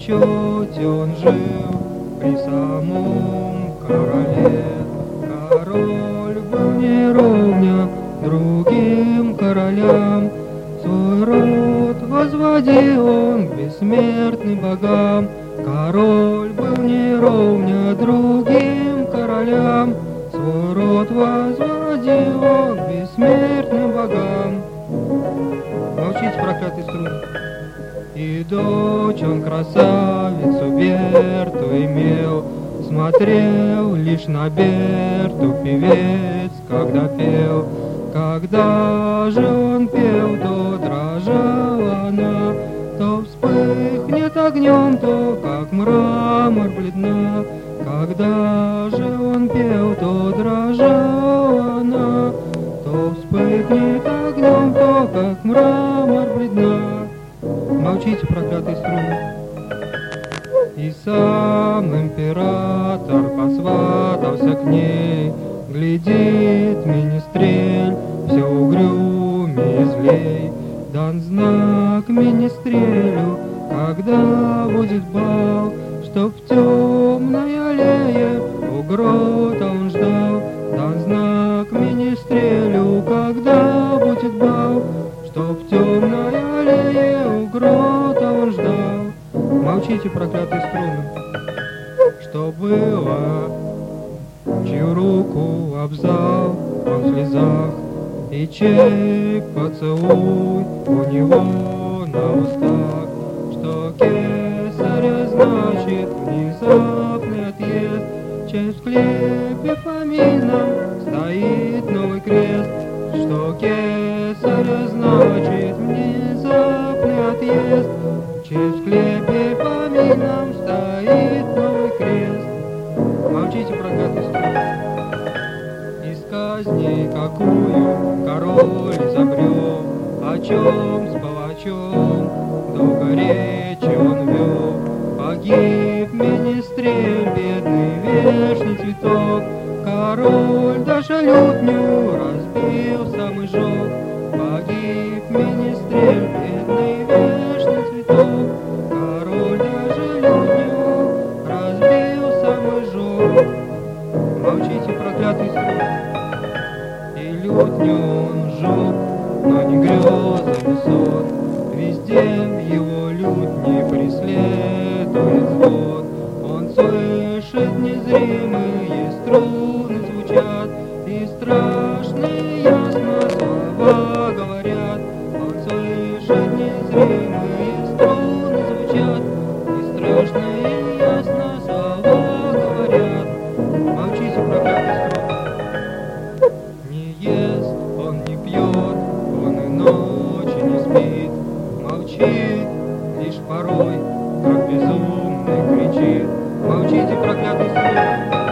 жил при самом короле. Король был не ровня другим королям, Свой род возводил он бессмертным богам. Король был не ровня другим королям, Свой род возводил он бессмертным богам. Молчите, проклятый струн. И дочь он красавицу Берту имел, Смотрел лишь на Берту певец, когда пел. Когда же он пел, то дрожала она, То вспыхнет огнем, то как мрамор бледна. Когда же он пел, то дрожала она, То вспыхнет огнем, то как мрамор. Молчите, проклятый струн. И сам император посватался к ней, Глядит министрель, все угрюмее злей. Дан знак министрелю, когда будет бал, Чтоб в темной аллее у грота он ждал. Дан знак министрелю, когда будет бал, Молчите, проклятые струны. Что было, чью руку обзал он в слезах, И чей поцелуй у него на устах, Что кесаря значит внезапный отъезд, Чей в склепе фамильном стоит новый крест, Что кесаря значит какую король изобрел, О чем с палачом долго речи он вел. Погиб министрель, бедный вечный цветок, Король даже лютню разбил самый жёг. Погиб министрель, бедный вечный цветок, Король даже лютню разбил самый жёг. Молчите, проклятый срок. И лютню он жёг, но не грезы высот. Везде в его порой, как безумный кричит. Молчите, проклятый срок.